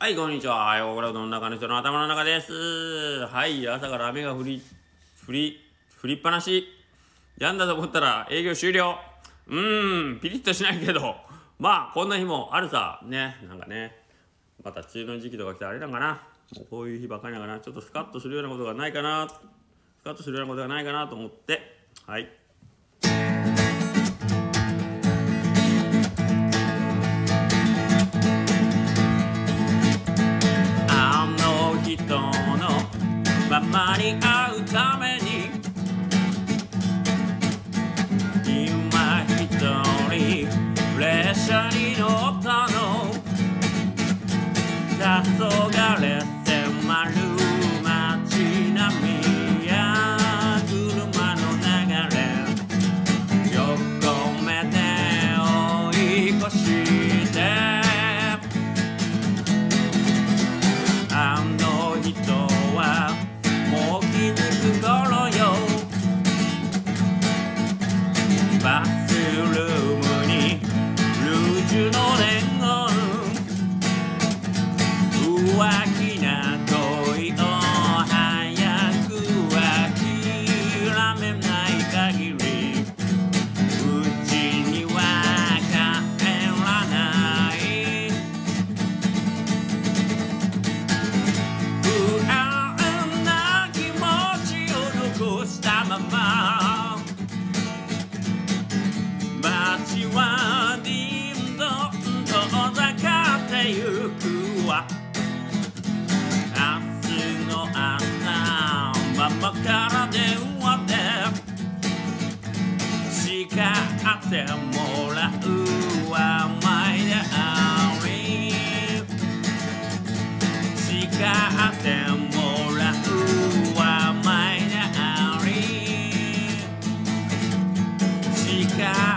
はい、こんにちは。横倉うどんの中の人の頭の中です。はい、朝から雨が降り、降り、降りっぱなし。やんだと思ったら営業終了。うーん、ピリッとしないけど、まあ、こんな日もあるさ。ね、なんかね、また梅雨の時期とか来てあれなんかな。もうこういう日ばかりだから、ちょっとスカッとするようなことがないかな。スカッとするようなことがないかなと思って、はい。間に合うために？今一人列車に乗ったの。黄昏迫るルームにルージュの伝言浮気なんててゆくわ明日の朝ママから電話で。叱ってもらうわ My darling 叱ってもらうわ My darling 叱って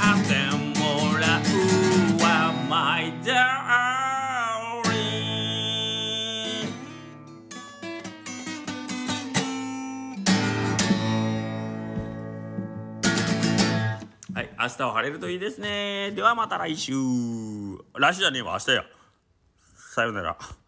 はい、明日は晴れるといいですね。ではまた来週。来週じゃねえわ、明日や。さよなら。